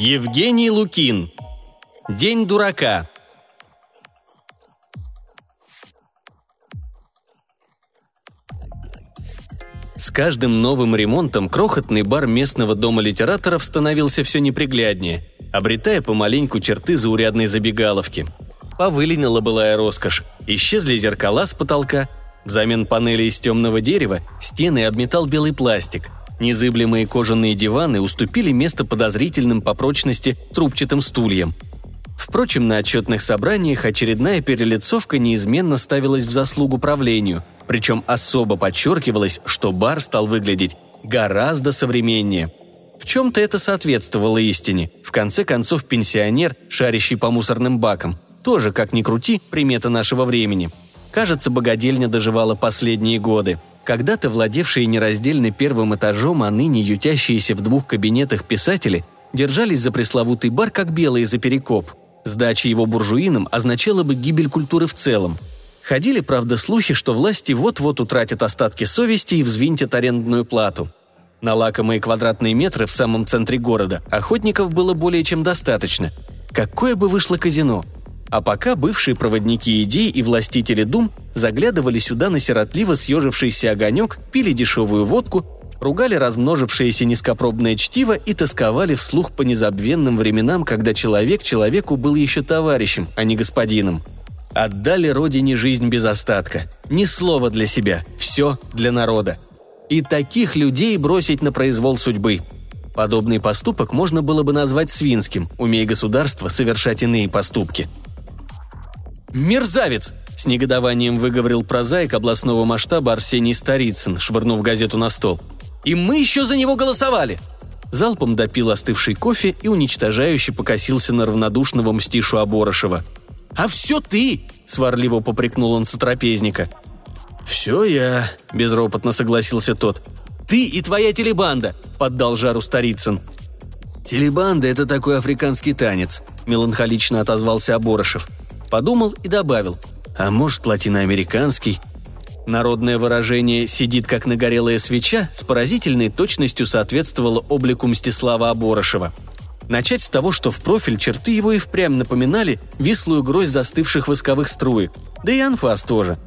Евгений Лукин. День дурака. С каждым новым ремонтом крохотный бар местного дома литераторов становился все непригляднее, обретая помаленьку черты заурядной забегаловки. Повыленила былая роскошь, исчезли зеркала с потолка, взамен панели из темного дерева стены обметал белый пластик, незыблемые кожаные диваны уступили место подозрительным по прочности трубчатым стульям. Впрочем, на отчетных собраниях очередная перелицовка неизменно ставилась в заслугу правлению – причем особо подчеркивалось, что бар стал выглядеть гораздо современнее. В чем-то это соответствовало истине. В конце концов, пенсионер, шарящий по мусорным бакам, тоже, как ни крути, примета нашего времени. Кажется, богадельня доживала последние годы. Когда-то владевшие нераздельно первым этажом, а ныне ютящиеся в двух кабинетах писатели держались за пресловутый бар, как белые за перекоп. Сдача его буржуинам означала бы гибель культуры в целом – Ходили, правда, слухи, что власти вот-вот утратят остатки совести и взвинтят арендную плату. На лакомые квадратные метры в самом центре города охотников было более чем достаточно. Какое бы вышло казино? А пока бывшие проводники идей и властители дум заглядывали сюда на сиротливо съежившийся огонек, пили дешевую водку, ругали размножившееся низкопробное чтиво и тосковали вслух по незабвенным временам, когда человек человеку был еще товарищем, а не господином – Отдали родине жизнь без остатка. Ни слова для себя, все для народа. И таких людей бросить на произвол судьбы. Подобный поступок можно было бы назвать свинским, умея государство совершать иные поступки. «Мерзавец!» – с негодованием выговорил прозаик областного масштаба Арсений Старицын, швырнув газету на стол. «И мы еще за него голосовали!» Залпом допил остывший кофе и уничтожающе покосился на равнодушного мстишу Оборошева – «А все ты!» – сварливо попрекнул он сотрапезника. «Все я», – безропотно согласился тот. «Ты и твоя телебанда», – поддал жару Старицын. «Телебанда – это такой африканский танец», – меланхолично отозвался Оборошев. Подумал и добавил. «А может, латиноамериканский?» Народное выражение «сидит как нагорелая свеча» с поразительной точностью соответствовало облику Мстислава Оборошева – Начать с того, что в профиль черты его и впрямь напоминали вислую грозь застывших восковых струек, да и анфас тоже.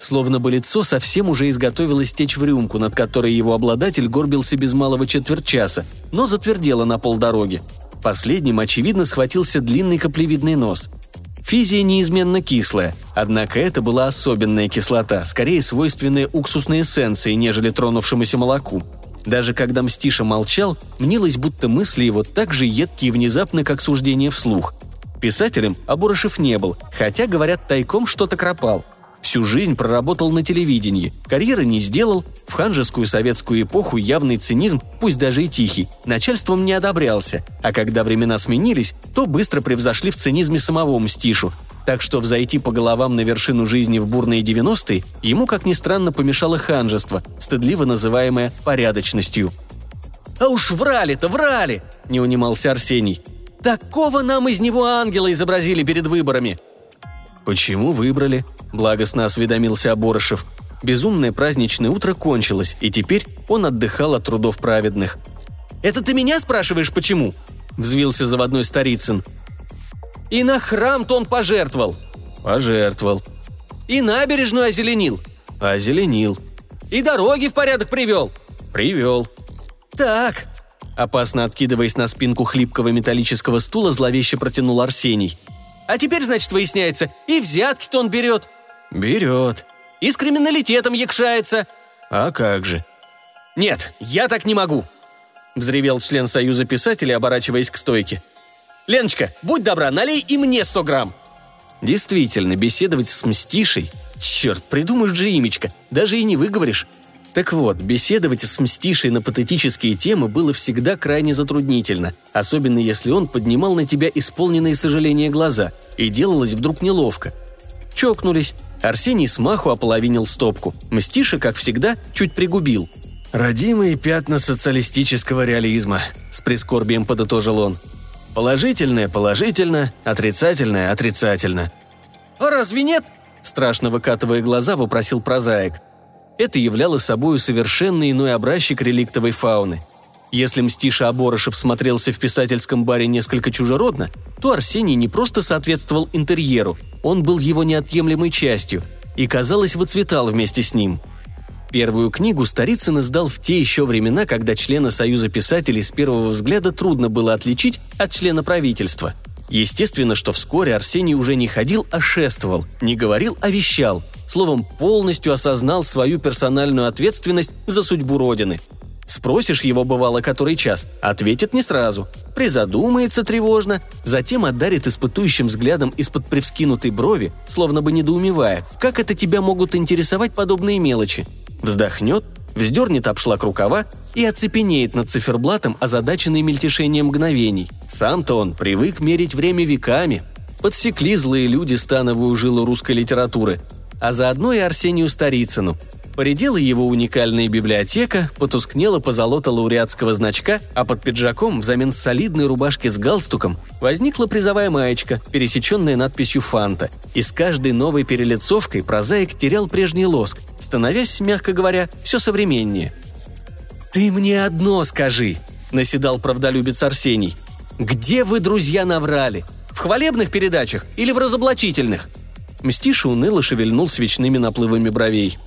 Словно бы лицо совсем уже изготовилось течь в рюмку, над которой его обладатель горбился без малого четверть часа, но затвердело на полдороги. Последним, очевидно, схватился длинный каплевидный нос. Физия неизменно кислая, однако это была особенная кислота, скорее свойственная уксусной эссенции, нежели тронувшемуся молоку – даже когда Мстиша молчал, мнилось, будто мысли его так же едкие и внезапны, как суждение вслух. Писателем Абурышев не был, хотя, говорят, тайком что-то кропал. Всю жизнь проработал на телевидении, карьеры не сделал, в ханжескую советскую эпоху явный цинизм, пусть даже и тихий, начальством не одобрялся, а когда времена сменились, то быстро превзошли в цинизме самого Мстишу, так что взойти по головам на вершину жизни в бурные 90-е ему, как ни странно, помешало ханжество, стыдливо называемое порядочностью. «А уж врали-то, врали!» – не унимался Арсений. «Такого нам из него ангела изобразили перед выборами!» «Почему выбрали?» – благостно осведомился Оборошев. Безумное праздничное утро кончилось, и теперь он отдыхал от трудов праведных. «Это ты меня спрашиваешь, почему?» – взвился заводной Старицын – и на храм-то он пожертвовал. Пожертвовал. И набережную озеленил. Озеленил. И дороги в порядок привел. Привел. Так. Опасно откидываясь на спинку хлипкого металлического стула, зловеще протянул Арсений. А теперь, значит, выясняется, и взятки-то он берет. Берет. И с криминалитетом якшается. А как же? Нет, я так не могу. Взревел член Союза писателей, оборачиваясь к стойке. Леночка, будь добра, налей и мне сто грамм!» Действительно, беседовать с Мстишей... Черт, придумаешь же имечко, даже и не выговоришь. Так вот, беседовать с Мстишей на патетические темы было всегда крайне затруднительно, особенно если он поднимал на тебя исполненные сожаления глаза, и делалось вдруг неловко. Чокнулись. Арсений смаху ополовинил стопку. Мстиша, как всегда, чуть пригубил. «Родимые пятна социалистического реализма», — с прискорбием подытожил он. Положительное – положительно, отрицательное – отрицательно. «А разве нет?» – страшно выкатывая глаза, вопросил прозаик. Это являло собой совершенно иной образчик реликтовой фауны. Если Мстиша Аборошев смотрелся в писательском баре несколько чужеродно, то Арсений не просто соответствовал интерьеру, он был его неотъемлемой частью и, казалось, выцветал вместе с ним. Первую книгу Старицын издал в те еще времена, когда члена Союза писателей с первого взгляда трудно было отличить от члена правительства. Естественно, что вскоре Арсений уже не ходил, а шествовал, не говорил, а вещал, словом, полностью осознал свою персональную ответственность за судьбу Родины – Спросишь его, бывало, который час, ответит не сразу. Призадумается тревожно, затем отдарит испытующим взглядом из-под привскинутой брови, словно бы недоумевая, как это тебя могут интересовать подобные мелочи. Вздохнет, вздернет обшлак рукава и оцепенеет над циферблатом, озадаченный мельтешением мгновений. Сам-то он привык мерить время веками. Подсекли злые люди становую жилу русской литературы, а заодно и Арсению Старицыну – Поредела его уникальная библиотека, потускнела позолота лауреатского значка, а под пиджаком взамен солидной рубашки с галстуком возникла призовая маечка, пересеченная надписью «Фанта». И с каждой новой перелицовкой прозаик терял прежний лоск, становясь, мягко говоря, все современнее. «Ты мне одно скажи», – наседал правдолюбец Арсений. «Где вы, друзья, наврали? В хвалебных передачах или в разоблачительных?» Мстиша уныло шевельнул свечными наплывами бровей.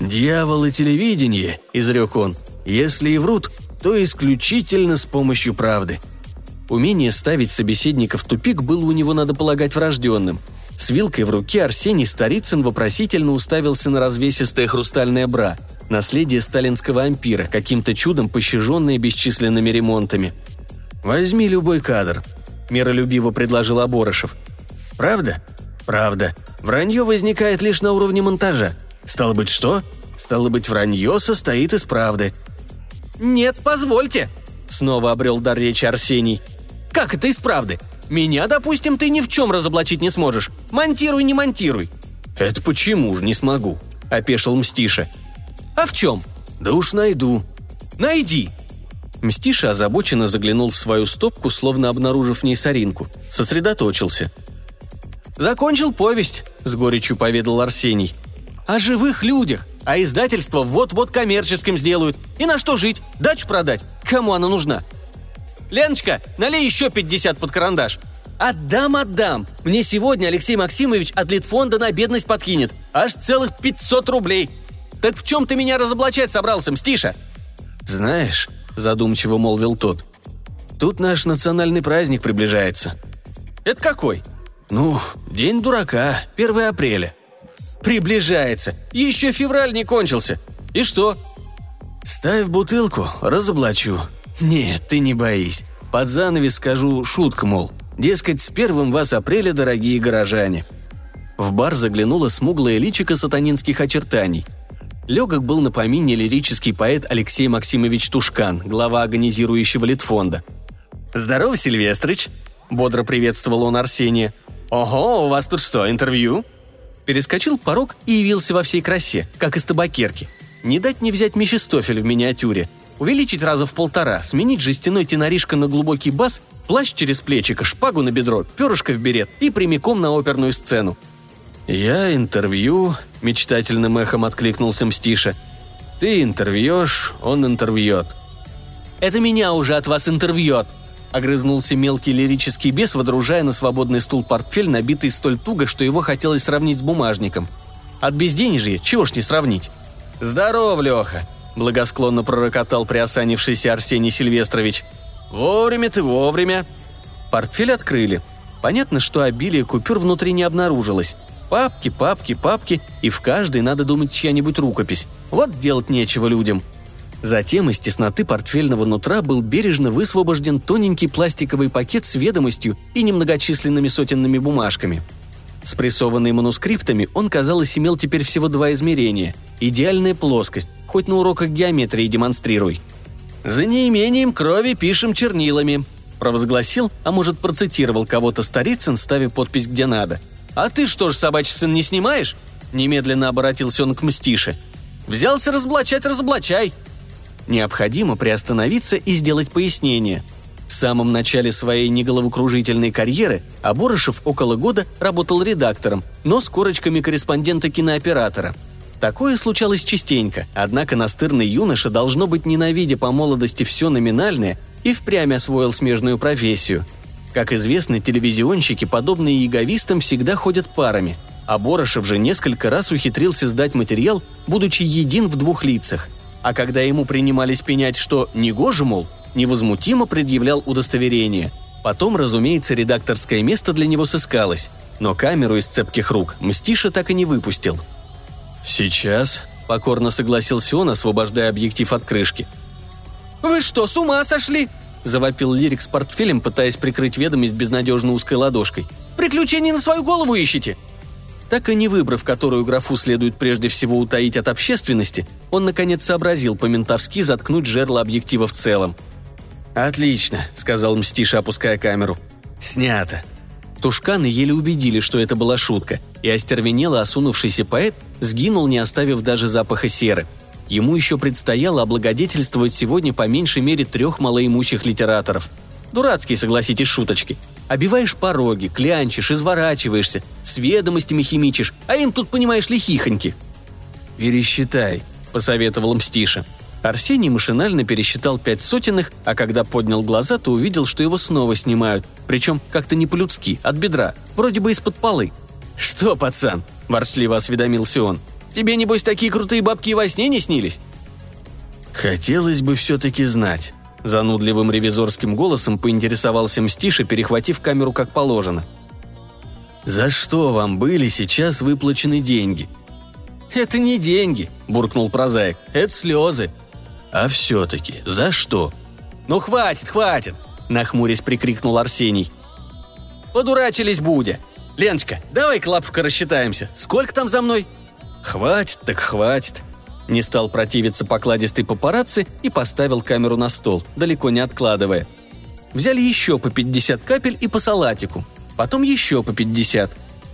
«Дьявол и телевидение», — изрек он, — «если и врут, то исключительно с помощью правды». Умение ставить собеседника в тупик было у него, надо полагать, врожденным. С вилкой в руке Арсений Старицын вопросительно уставился на развесистое хрустальное бра, наследие сталинского ампира, каким-то чудом пощаженное бесчисленными ремонтами. «Возьми любой кадр», – миролюбиво предложил Аборышев. «Правда? Правда. Вранье возникает лишь на уровне монтажа. Стало быть, что? Стало быть, вранье состоит из правды. «Нет, позвольте!» — снова обрел дар речи Арсений. «Как это из правды? Меня, допустим, ты ни в чем разоблачить не сможешь. Монтируй, не монтируй». «Это почему же не смогу?» — опешил Мстиша. «А в чем?» «Да уж найду». «Найди!» Мстиша озабоченно заглянул в свою стопку, словно обнаружив в ней соринку. Сосредоточился. «Закончил повесть», — с горечью поведал Арсений о живых людях, а издательство вот-вот коммерческим сделают. И на что жить? Дачу продать? Кому она нужна? Леночка, налей еще 50 под карандаш. Отдам, отдам. Мне сегодня Алексей Максимович от Литфонда на бедность подкинет. Аж целых 500 рублей. Так в чем ты меня разоблачать собрался, Мстиша? Знаешь, задумчиво молвил тот, тут наш национальный праздник приближается. Это какой? Ну, День дурака, 1 апреля. Приближается. Еще февраль не кончился. И что? Ставь бутылку, разоблачу. Нет, ты не боись. Под занавес скажу шутку, мол. Дескать, с первым вас апреля, дорогие горожане. В бар заглянула смуглая личико сатанинских очертаний. Легок был на помине лирический поэт Алексей Максимович Тушкан, глава агонизирующего Литфонда. «Здорово, Сильвестрыч!» – бодро приветствовал он Арсения. «Ого, у вас тут что, интервью?» Перескочил порог и явился во всей красе, как из табакерки. Не дать не взять Мефистофель в миниатюре. Увеличить раза в полтора, сменить жестяной теноришко на глубокий бас, плащ через плечико, шпагу на бедро, перышко в берет и прямиком на оперную сцену. «Я интервью», — мечтательным эхом откликнулся Мстиша. «Ты интервьешь, он интервьет». «Это меня уже от вас интервьет», Огрызнулся мелкий лирический бес, водружая на свободный стул портфель, набитый столь туго, что его хотелось сравнить с бумажником. От безденежья чего ж не сравнить? «Здоров, Леха!» – благосклонно пророкотал приосанившийся Арсений Сильвестрович. «Вовремя ты, вовремя!» Портфель открыли. Понятно, что обилие купюр внутри не обнаружилось. Папки, папки, папки, и в каждой надо думать чья-нибудь рукопись. Вот делать нечего людям – Затем из тесноты портфельного нутра был бережно высвобожден тоненький пластиковый пакет с ведомостью и немногочисленными сотенными бумажками. Спрессованный манускриптами, он, казалось, имел теперь всего два измерения. Идеальная плоскость, хоть на уроках геометрии демонстрируй. «За неимением крови пишем чернилами», – провозгласил, а может процитировал кого-то Старицын, ставя подпись где надо. «А ты что ж, собачий сын, не снимаешь?» Немедленно обратился он к Мстише. «Взялся разоблачать, разоблачай!» Необходимо приостановиться и сделать пояснение. В самом начале своей неголовокружительной карьеры Аборышев около года работал редактором, но с корочками корреспондента-кинооператора. Такое случалось частенько, однако настырный юноша, должно быть, ненавидя по молодости все номинальное, и впрямь освоил смежную профессию. Как известно, телевизионщики, подобные яговистам, всегда ходят парами, а Борошев же несколько раз ухитрился сдать материал, будучи един в двух лицах. А когда ему принимались пенять, что негоже, мол, невозмутимо предъявлял удостоверение. Потом, разумеется, редакторское место для него сыскалось, но камеру из цепких рук Мстиша так и не выпустил – «Сейчас», — покорно согласился он, освобождая объектив от крышки. «Вы что, с ума сошли?» — завопил Лирик с портфелем, пытаясь прикрыть ведомость безнадежно узкой ладошкой. «Приключений на свою голову ищете?» Так и не выбрав, которую графу следует прежде всего утаить от общественности, он наконец сообразил по-ментовски заткнуть жерло объектива в целом. «Отлично», — сказал Мстиша, опуская камеру. «Снято. Тушканы еле убедили, что это была шутка, и остервенело осунувшийся поэт сгинул, не оставив даже запаха серы. Ему еще предстояло облагодетельствовать сегодня по меньшей мере трех малоимущих литераторов. Дурацкие, согласитесь, шуточки. Обиваешь пороги, клянчишь, изворачиваешься, с ведомостями химичишь, а им тут, понимаешь ли, хихоньки. «Пересчитай», — посоветовал Мстиша. Арсений машинально пересчитал пять сотенных, а когда поднял глаза, то увидел, что его снова снимают. Причем как-то не по-людски, от бедра, вроде бы из-под полы. «Что, пацан?» – ворчливо осведомился он. «Тебе, небось, такие крутые бабки и во сне не снились?» «Хотелось бы все-таки знать», – занудливым ревизорским голосом поинтересовался Мстиша, перехватив камеру как положено. «За что вам были сейчас выплачены деньги?» «Это не деньги», – буркнул прозаик. «Это слезы. «А все-таки, за что?» «Ну хватит, хватит!» – нахмурясь прикрикнул Арсений. «Подурачились Будя! Леночка, давай клапушка рассчитаемся. Сколько там за мной?» «Хватит, так хватит», не стал противиться покладистый папарацци и поставил камеру на стол, далеко не откладывая. Взяли еще по 50 капель и по салатику. Потом еще по 50.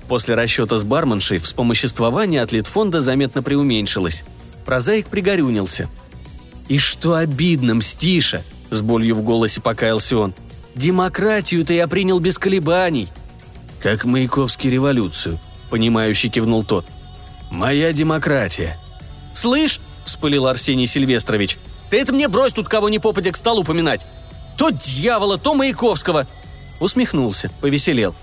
После расчета с барменшей вспомоществование от Литфонда заметно преуменьшилось. Прозаик пригорюнился – «И что обидно, Мстиша!» – с болью в голосе покаялся он. «Демократию-то я принял без колебаний!» «Как Маяковский революцию», – понимающе кивнул тот. «Моя демократия». «Слышь!» – вспылил Арсений Сильвестрович. «Ты это мне брось тут кого не попадя к столу поминать! То дьявола, то Маяковского!» Усмехнулся, повеселел.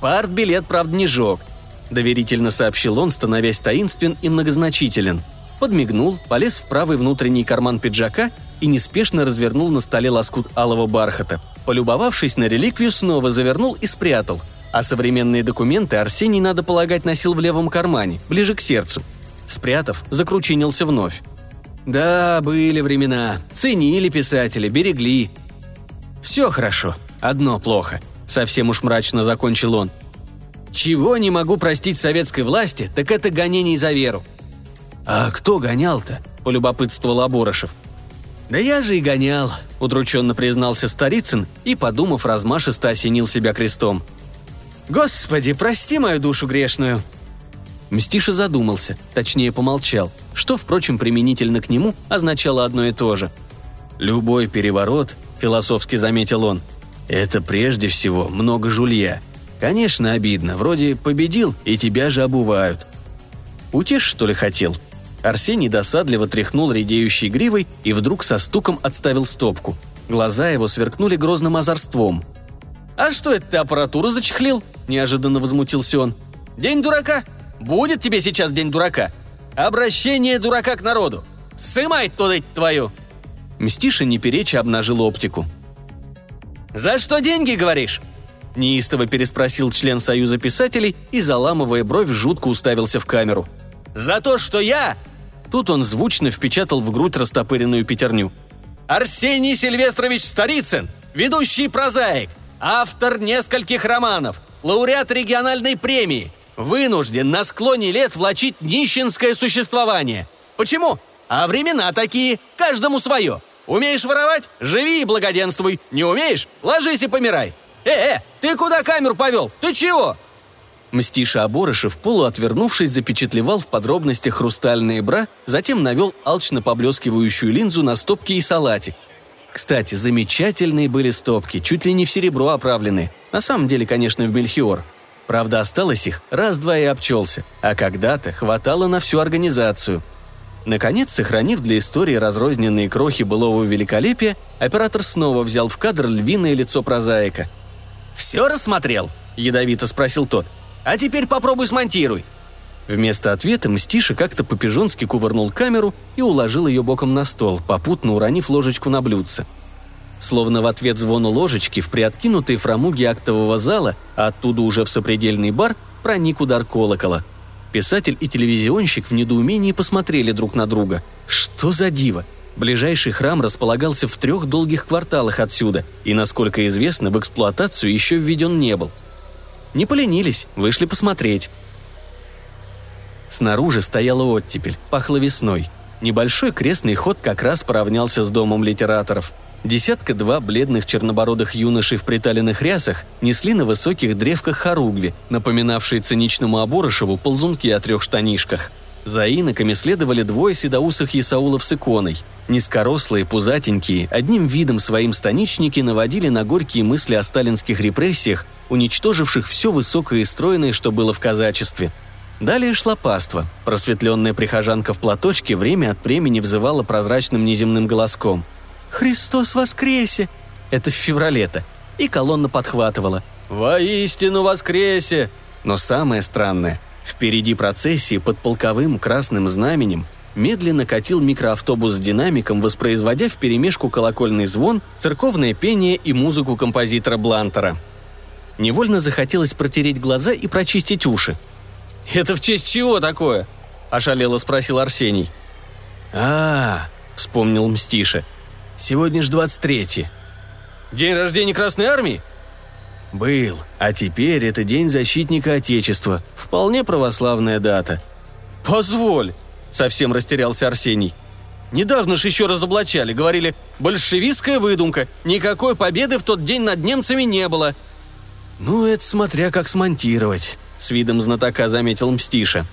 «Партбилет, правда, не жег», – доверительно сообщил он, становясь таинствен и многозначителен – подмигнул, полез в правый внутренний карман пиджака и неспешно развернул на столе лоскут алого бархата. Полюбовавшись на реликвию, снова завернул и спрятал. А современные документы Арсений, надо полагать, носил в левом кармане, ближе к сердцу. Спрятав, закручинился вновь. Да, были времена. Ценили писатели, берегли. Все хорошо, одно плохо. Совсем уж мрачно закончил он. Чего не могу простить советской власти, так это гонений за веру. «А кто гонял-то?» – полюбопытствовал Аборошев. «Да я же и гонял», – удрученно признался Старицын и, подумав, размашисто осенил себя крестом. «Господи, прости мою душу грешную!» Мстиша задумался, точнее помолчал, что, впрочем, применительно к нему означало одно и то же. «Любой переворот», – философски заметил он, – «это прежде всего много жулья. Конечно, обидно, вроде победил, и тебя же обувают». «Утешь, что ли, хотел?» Арсений досадливо тряхнул редеющей гривой и вдруг со стуком отставил стопку. Глаза его сверкнули грозным озорством. «А что это ты аппаратуру зачехлил?» – неожиданно возмутился он. «День дурака? Будет тебе сейчас день дурака. Обращение дурака к народу. Сымай туда твою!» Мстиша не переча обнажил оптику. «За что деньги, говоришь?» Неистово переспросил член Союза писателей и, заламывая бровь, жутко уставился в камеру. «За то, что я Тут он звучно впечатал в грудь растопыренную пятерню. «Арсений Сильвестрович Старицын, ведущий прозаик, автор нескольких романов, лауреат региональной премии, вынужден на склоне лет влачить нищенское существование. Почему? А времена такие, каждому свое. Умеешь воровать? Живи и благоденствуй. Не умеешь? Ложись и помирай. Э-э, ты куда камеру повел? Ты чего?» Мстиша Оборышев, полуотвернувшись, запечатлевал в подробностях хрустальные бра, затем навел алчно поблескивающую линзу на стопки и салатик. Кстати, замечательные были стопки, чуть ли не в серебро оправленные. На самом деле, конечно, в мельхиор. Правда, осталось их раз-два и обчелся, а когда-то хватало на всю организацию. Наконец, сохранив для истории разрозненные крохи былого великолепия, оператор снова взял в кадр львиное лицо прозаика. «Все рассмотрел?» – ядовито спросил тот. «А теперь попробуй смонтируй». Вместо ответа Мстиша как-то по-пижонски кувырнул камеру и уложил ее боком на стол, попутно уронив ложечку на блюдце. Словно в ответ звону ложечки в приоткинутые фрамуги актового зала, а оттуда уже в сопредельный бар, проник удар колокола. Писатель и телевизионщик в недоумении посмотрели друг на друга. Что за диво? Ближайший храм располагался в трех долгих кварталах отсюда, и, насколько известно, в эксплуатацию еще введен не был. Не поленились, вышли посмотреть. Снаружи стояла оттепель, пахло весной. Небольшой крестный ход как раз поравнялся с домом литераторов. Десятка-два бледных чернобородых юношей в приталенных рясах несли на высоких древках хоругви, напоминавшие циничному Оборошеву ползунки о трех штанишках. За иноками следовали двое седоусых Исаулов с иконой. Низкорослые, пузатенькие, одним видом своим станичники наводили на горькие мысли о сталинских репрессиях, уничтоживших все высокое и стройное, что было в казачестве – Далее шла паства. Просветленная прихожанка в платочке время от времени взывала прозрачным неземным голоском. «Христос воскресе!» Это в феврале-то. И колонна подхватывала. «Воистину воскресе!» Но самое странное, впереди процессии под полковым красным знаменем медленно катил микроавтобус с динамиком, воспроизводя вперемешку колокольный звон, церковное пение и музыку композитора Блантера. Невольно захотелось протереть глаза и прочистить уши – «Это в честь чего такое?» – ошалело спросил Арсений. а, вспомнил Мстиша. «Сегодня ж 23 «День рождения Красной Армии?» «Был, а теперь это День защитника Отечества. Вполне православная дата». «Позволь!» – совсем растерялся Арсений. «Недавно ж еще разоблачали, говорили, большевистская выдумка, никакой победы в тот день над немцами не было». «Ну, это смотря как смонтировать», с видом знатока заметил Мстиша.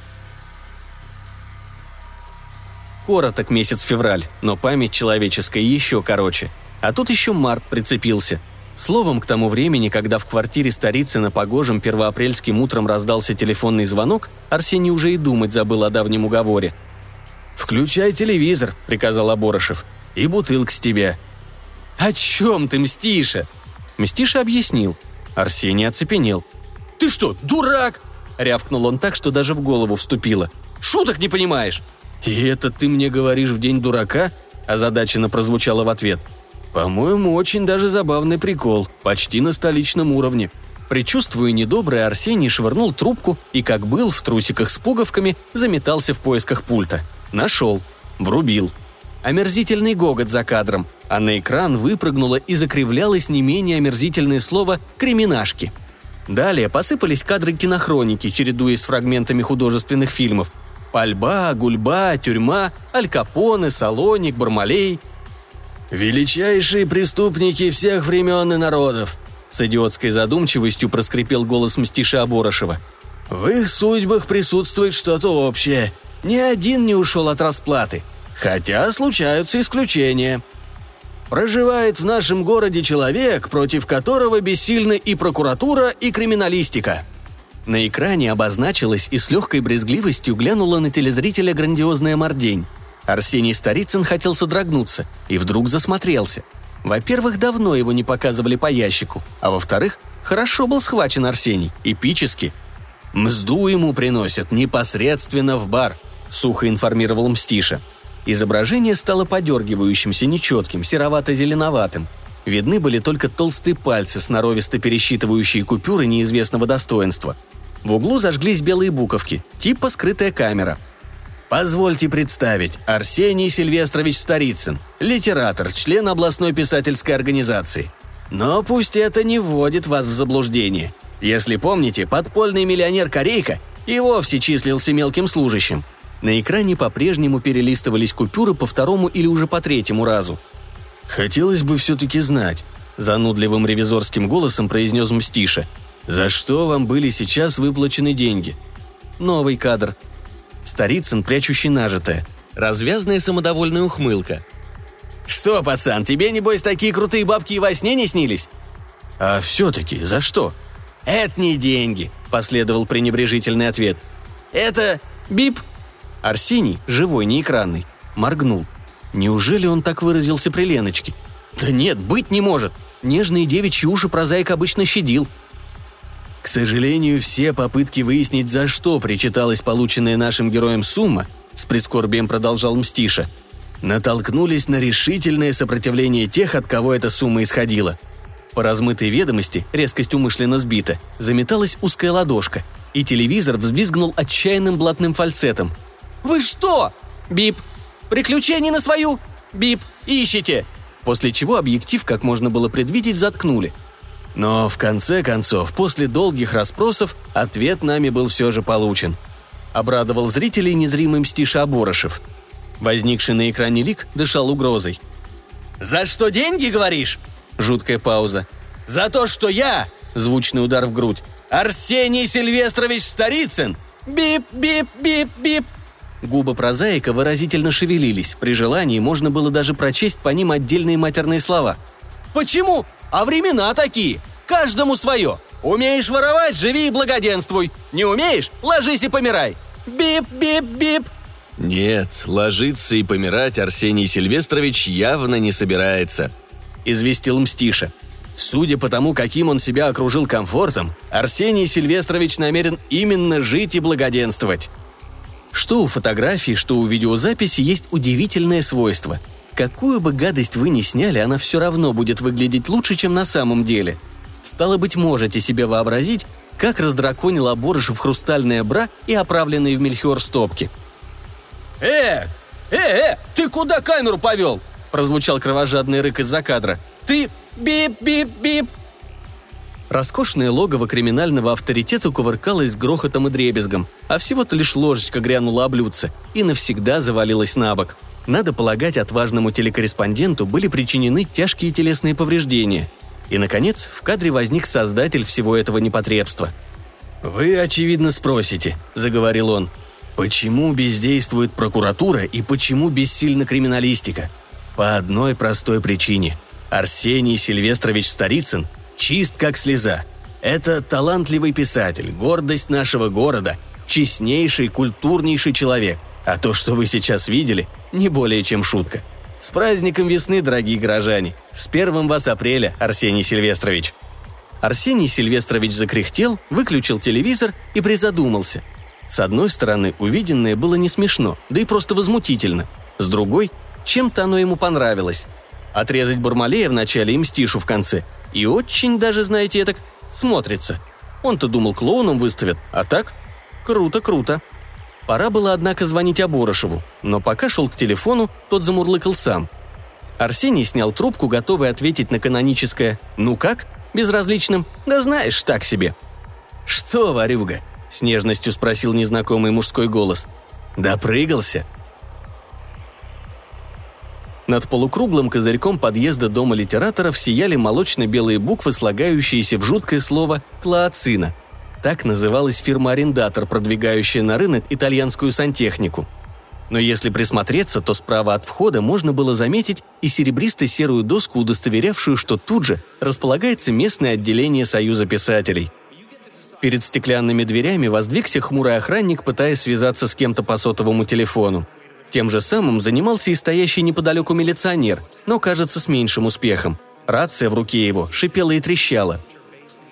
Короток месяц февраль, но память человеческая еще короче. А тут еще март прицепился. Словом, к тому времени, когда в квартире старицы на погожем первоапрельским утром раздался телефонный звонок, Арсений уже и думать забыл о давнем уговоре. «Включай телевизор», — приказал Аборошев. «И бутылка с тебя». «О чем ты, Мстиша?» Мстиша объяснил. Арсений оцепенел — «Ты что, дурак?» – рявкнул он так, что даже в голову вступило. «Шуток не понимаешь!» «И это ты мне говоришь в день дурака?» – озадаченно прозвучало в ответ. «По-моему, очень даже забавный прикол, почти на столичном уровне». Причувствуя недоброе, Арсений швырнул трубку и, как был, в трусиках с пуговками, заметался в поисках пульта. Нашел. Врубил. Омерзительный гогот за кадром, а на экран выпрыгнуло и закривлялось не менее омерзительное слово «криминашки». Далее посыпались кадры кинохроники, чередуясь с фрагментами художественных фильмов. Пальба, гульба, тюрьма, Аль Капоне, Салоник, Бармалей. «Величайшие преступники всех времен и народов», с идиотской задумчивостью проскрипел голос Мстиша Аборошева. «В их судьбах присутствует что-то общее. Ни один не ушел от расплаты. Хотя случаются исключения. Проживает в нашем городе человек, против которого бессильны и прокуратура, и криминалистика». На экране обозначилась и с легкой брезгливостью глянула на телезрителя грандиозная мордень. Арсений Старицын хотел содрогнуться и вдруг засмотрелся. Во-первых, давно его не показывали по ящику, а во-вторых, хорошо был схвачен Арсений, эпически. «Мзду ему приносят непосредственно в бар», — сухо информировал Мстиша. Изображение стало подергивающимся, нечетким, серовато-зеленоватым. Видны были только толстые пальцы, сноровисто пересчитывающие купюры неизвестного достоинства. В углу зажглись белые буковки, типа скрытая камера. Позвольте представить, Арсений Сильвестрович Старицын, литератор, член областной писательской организации. Но пусть это не вводит вас в заблуждение. Если помните, подпольный миллионер Корейка и вовсе числился мелким служащим – на экране по-прежнему перелистывались купюры по второму или уже по третьему разу. «Хотелось бы все-таки знать», – занудливым ревизорским голосом произнес Мстиша. «За что вам были сейчас выплачены деньги?» Новый кадр. Старицын, прячущий нажитое. Развязная самодовольная ухмылка. «Что, пацан, тебе, небось, такие крутые бабки и во сне не снились?» «А все-таки за что?» «Это не деньги», – последовал пренебрежительный ответ. «Это бип». Арсений, живой, не экранный, моргнул. Неужели он так выразился при Леночке? Да нет, быть не может. Нежные девичьи уши прозаик обычно щадил. К сожалению, все попытки выяснить, за что причиталась полученная нашим героем сумма, с прискорбием продолжал Мстиша, натолкнулись на решительное сопротивление тех, от кого эта сумма исходила. По размытой ведомости, резкость умышленно сбита, заметалась узкая ладошка, и телевизор взвизгнул отчаянным блатным фальцетом. «Вы что? Бип! Приключений на свою? Бип! Ищите!» После чего объектив, как можно было предвидеть, заткнули. Но в конце концов, после долгих расспросов, ответ нами был все же получен. Обрадовал зрителей незримый Мстиша Оборошев – Возникший на экране лик дышал угрозой. «За что деньги, говоришь?» Жуткая пауза. «За то, что я...» Звучный удар в грудь. «Арсений Сильвестрович Старицын!» «Бип-бип-бип-бип!» Губы прозаика выразительно шевелились. При желании можно было даже прочесть по ним отдельные матерные слова. «Почему? А времена такие! Каждому свое! Умеешь воровать – живи и благоденствуй! Не умеешь – ложись и помирай! Бип-бип-бип!» «Нет, ложиться и помирать Арсений Сильвестрович явно не собирается», – известил Мстиша. Судя по тому, каким он себя окружил комфортом, Арсений Сильвестрович намерен именно жить и благоденствовать. Что у фотографии, что у видеозаписи есть удивительное свойство. Какую бы гадость вы ни сняли, она все равно будет выглядеть лучше, чем на самом деле. Стало быть, можете себе вообразить, как раздраконил Аборышев хрустальная бра и оправленные в мельхиор стопки – «Э! Э! Э! Ты куда камеру повел?» – прозвучал кровожадный рык из-за кадра. «Ты... бип-бип-бип!» Роскошное логово криминального авторитета кувыркалось грохотом и дребезгом, а всего-то лишь ложечка грянула о блюдце и навсегда завалилась на бок. Надо полагать, отважному телекорреспонденту были причинены тяжкие телесные повреждения. И, наконец, в кадре возник создатель всего этого непотребства. «Вы, очевидно, спросите», – заговорил он, Почему бездействует прокуратура и почему бессильна криминалистика? По одной простой причине. Арсений Сильвестрович Старицын чист как слеза. Это талантливый писатель, гордость нашего города, честнейший, культурнейший человек. А то, что вы сейчас видели, не более чем шутка. С праздником весны, дорогие горожане! С первым вас апреля, Арсений Сильвестрович!» Арсений Сильвестрович закряхтел, выключил телевизор и призадумался – с одной стороны, увиденное было не смешно, да и просто возмутительно. С другой, чем-то оно ему понравилось. Отрезать Бармалея в начале и Мстишу в конце. И очень даже, знаете, так смотрится. Он-то думал, клоуном выставят, а так? Круто, круто. Пора было, однако, звонить Аборошеву, но пока шел к телефону, тот замурлыкал сам. Арсений снял трубку, готовый ответить на каноническое «Ну как?» безразличным «Да знаешь, так себе». «Что, Варюга, – с нежностью спросил незнакомый мужской голос. «Допрыгался?» Над полукруглым козырьком подъезда дома литераторов сияли молочно-белые буквы, слагающиеся в жуткое слово «клаоцина». Так называлась фирма-арендатор, продвигающая на рынок итальянскую сантехнику. Но если присмотреться, то справа от входа можно было заметить и серебристо-серую доску, удостоверявшую, что тут же располагается местное отделение Союза писателей – Перед стеклянными дверями воздвигся хмурый охранник, пытаясь связаться с кем-то по сотовому телефону. Тем же самым занимался и стоящий неподалеку милиционер, но, кажется, с меньшим успехом. Рация в руке его шипела и трещала.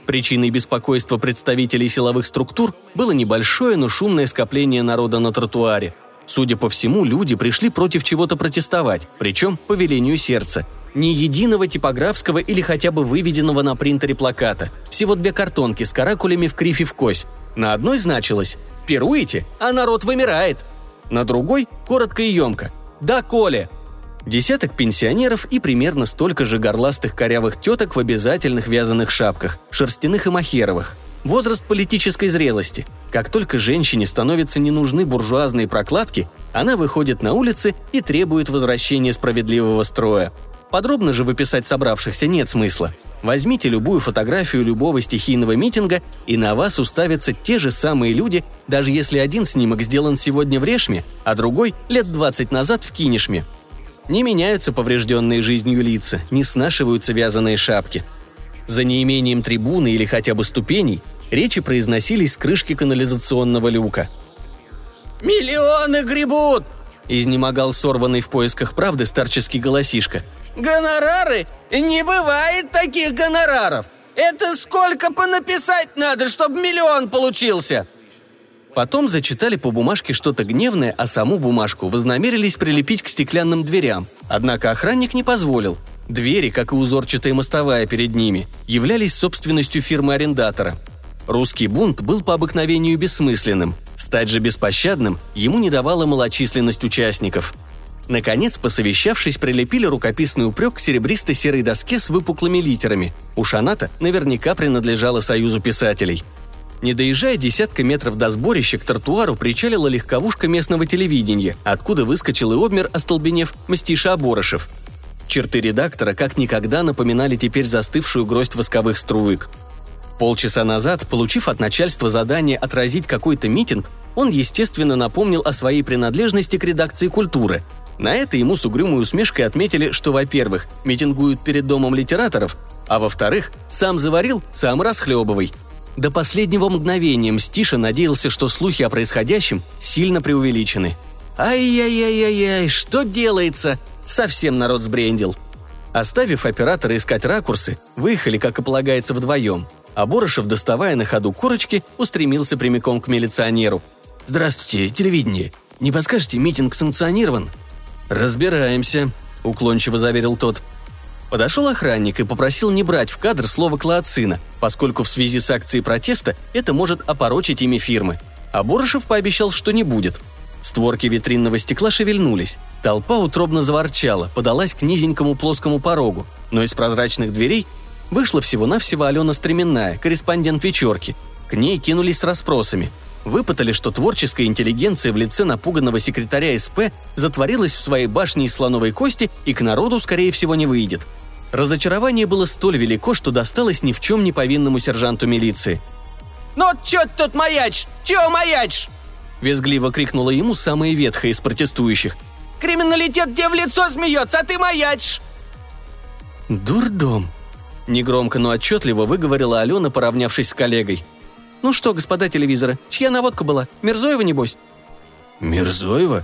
Причиной беспокойства представителей силовых структур было небольшое, но шумное скопление народа на тротуаре. Судя по всему, люди пришли против чего-то протестовать, причем по велению сердца – ни единого типографского или хотя бы выведенного на принтере плаката. Всего две картонки с каракулями в крифе в кость. На одной значилось «Пируете, а народ вымирает». На другой – коротко и емко «Да, Коля!» Десяток пенсионеров и примерно столько же горластых корявых теток в обязательных вязаных шапках, шерстяных и махеровых. Возраст политической зрелости. Как только женщине становятся не нужны буржуазные прокладки, она выходит на улицы и требует возвращения справедливого строя. Подробно же выписать собравшихся нет смысла. Возьмите любую фотографию любого стихийного митинга, и на вас уставятся те же самые люди, даже если один снимок сделан сегодня в Решме, а другой – лет 20 назад в Кинешме. Не меняются поврежденные жизнью лица, не снашиваются вязаные шапки. За неимением трибуны или хотя бы ступеней речи произносились с крышки канализационного люка. «Миллионы гребут!» – изнемогал сорванный в поисках правды старческий голосишка. «Гонорары? Не бывает таких гонораров! Это сколько понаписать надо, чтобы миллион получился?» Потом зачитали по бумажке что-то гневное, а саму бумажку вознамерились прилепить к стеклянным дверям. Однако охранник не позволил. Двери, как и узорчатая мостовая перед ними, являлись собственностью фирмы-арендатора. Русский бунт был по обыкновению бессмысленным. Стать же беспощадным ему не давала малочисленность участников. Наконец, посовещавшись, прилепили рукописный упрек к серебристо-серой доске с выпуклыми литерами. Уж она-то наверняка принадлежала Союзу писателей – не доезжая десятка метров до сборища, к тротуару причалила легковушка местного телевидения, откуда выскочил и обмер, остолбенев, Мстиша Оборошев. Черты редактора как никогда напоминали теперь застывшую гроздь восковых струек. Полчаса назад, получив от начальства задание отразить какой-то митинг, он, естественно, напомнил о своей принадлежности к редакции культуры. На это ему с угрюмой усмешкой отметили, что, во-первых, митингуют перед домом литераторов, а во-вторых, сам заварил, сам расхлебывай – до последнего мгновения Мстиша надеялся, что слухи о происходящем сильно преувеличены. «Ай-яй-яй-яй-яй, что делается?» Совсем народ сбрендил. Оставив оператора искать ракурсы, выехали, как и полагается, вдвоем. А Борошев, доставая на ходу корочки, устремился прямиком к милиционеру. «Здравствуйте, телевидение. Не подскажете, митинг санкционирован?» «Разбираемся», — уклончиво заверил тот. Подошел охранник и попросил не брать в кадр слово «клоацина», поскольку в связи с акцией протеста это может опорочить имя фирмы. А Борошев пообещал, что не будет. Створки витринного стекла шевельнулись. Толпа утробно заворчала, подалась к низенькому плоскому порогу, но из прозрачных дверей вышла всего-навсего Алена Стременная, корреспондент вечерки. К ней кинулись с расспросами. Выпытали, что творческая интеллигенция в лице напуганного секретаря СП затворилась в своей башне из слоновой кости и к народу, скорее всего, не выйдет – Разочарование было столь велико, что досталось ни в чем не повинному сержанту милиции. «Ну чё ты тут маячишь? Чего маячишь?» Визгливо крикнула ему самая ветхая из протестующих. «Криминалитет тебе в лицо смеется, а ты маячишь!» «Дурдом!» Негромко, но отчетливо выговорила Алена, поравнявшись с коллегой. «Ну что, господа телевизора, чья наводка была? Мерзоева, небось?» «Мерзоева?»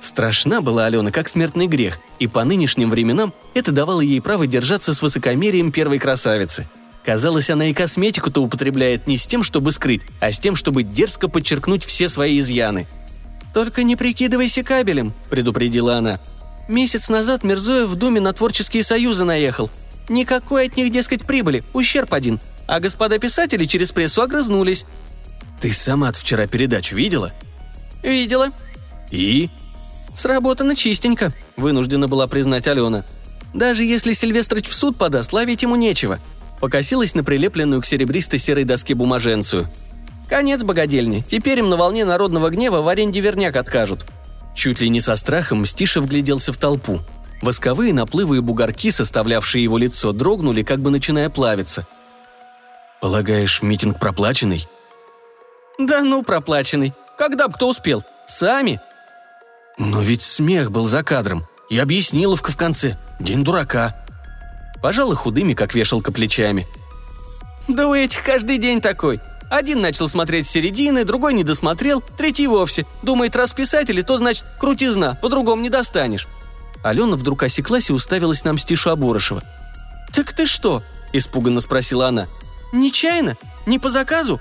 Страшна была Алена как смертный грех, и по нынешним временам это давало ей право держаться с высокомерием первой красавицы. Казалось, она и косметику-то употребляет не с тем, чтобы скрыть, а с тем, чтобы дерзко подчеркнуть все свои изъяны. «Только не прикидывайся кабелем», – предупредила она. «Месяц назад Мирзоев в Думе на творческие союзы наехал. Никакой от них, дескать, прибыли, ущерб один. А господа писатели через прессу огрызнулись». «Ты сама вчера передачу видела?» «Видела». «И?» «Сработано чистенько», – вынуждена была признать Алена. «Даже если Сильвестрыч в суд подаст, ловить ему нечего». Покосилась на прилепленную к серебристо-серой доске бумаженцию. «Конец богадельни. Теперь им на волне народного гнева в аренде верняк откажут». Чуть ли не со страхом Мстиша вгляделся в толпу. Восковые наплывы и бугорки, составлявшие его лицо, дрогнули, как бы начиная плавиться. «Полагаешь, митинг проплаченный?» «Да ну, проплаченный. Когда бы кто успел? Сами?» «Но ведь смех был за кадром. И объясниловка в конце. День дурака». Пожалуй, худыми, как вешалка плечами. «Да у этих каждый день такой. Один начал смотреть с середины, другой не досмотрел, третий вовсе. Думает, раз писатели, то значит крутизна, по-другому не достанешь». Алена вдруг осеклась и уставилась на Мстишу Оборошева. «Так ты что?» – испуганно спросила она. «Нечаянно? Не по заказу?»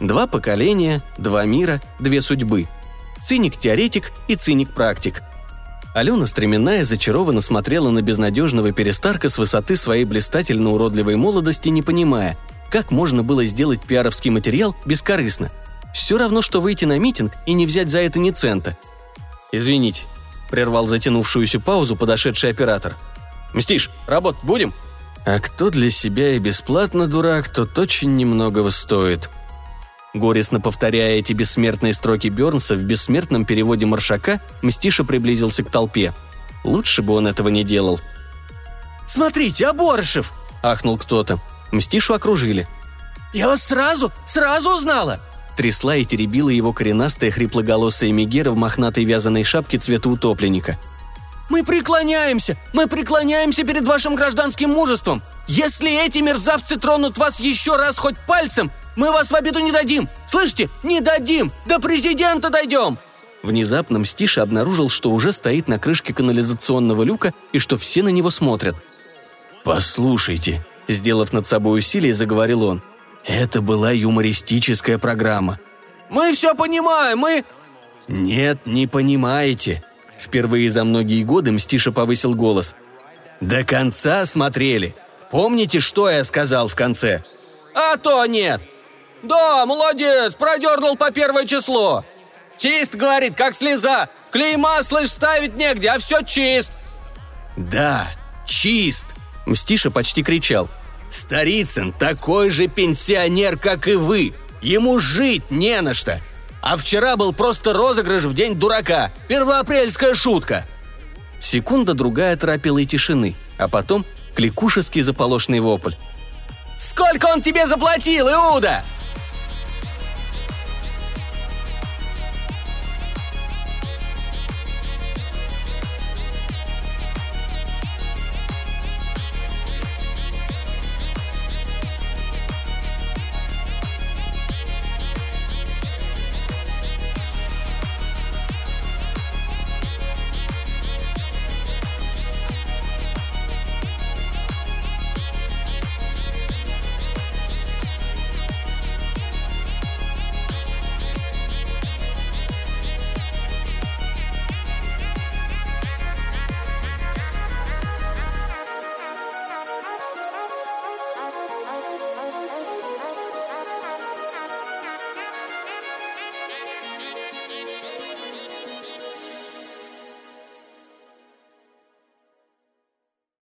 Два поколения, два мира, две судьбы – циник-теоретик и циник-практик. Алена Стременная зачарованно смотрела на безнадежного перестарка с высоты своей блистательно-уродливой молодости, не понимая, как можно было сделать пиаровский материал бескорыстно. Все равно, что выйти на митинг и не взять за это ни цента. «Извините», – прервал затянувшуюся паузу подошедший оператор. «Мстишь, работать будем?» «А кто для себя и бесплатно дурак, тот очень немногого стоит», Горестно повторяя эти бессмертные строки Бернса в бессмертном переводе Маршака, Мстиша приблизился к толпе. Лучше бы он этого не делал. «Смотрите, Аборышев!» – ахнул кто-то. Мстишу окружили. «Я вас сразу, сразу узнала!» Трясла и теребила его коренастая хриплоголосая Мегера в мохнатой вязаной шапке цвета утопленника. Мы преклоняемся! Мы преклоняемся перед вашим гражданским мужеством! Если эти мерзавцы тронут вас еще раз хоть пальцем, мы вас в обиду не дадим! Слышите? Не дадим! До президента дойдем!» Внезапно Мстиша обнаружил, что уже стоит на крышке канализационного люка и что все на него смотрят. «Послушайте», — сделав над собой усилие, заговорил он. «Это была юмористическая программа». «Мы все понимаем, мы...» «Нет, не понимаете». Впервые за многие годы Мстиша повысил голос. «До конца смотрели. Помните, что я сказал в конце?» «А то нет!» «Да, молодец, продернул по первое число!» «Чист, говорит, как слеза! Клейма, слышь, ставить негде, а все чист!» «Да, чист!» Мстиша почти кричал. «Старицын такой же пенсионер, как и вы! Ему жить не на что! А вчера был просто розыгрыш в день дурака! Первоапрельская шутка!» Секунда-другая торопила тишины, а потом кликушеский заполошный вопль. «Сколько он тебе заплатил, Иуда?»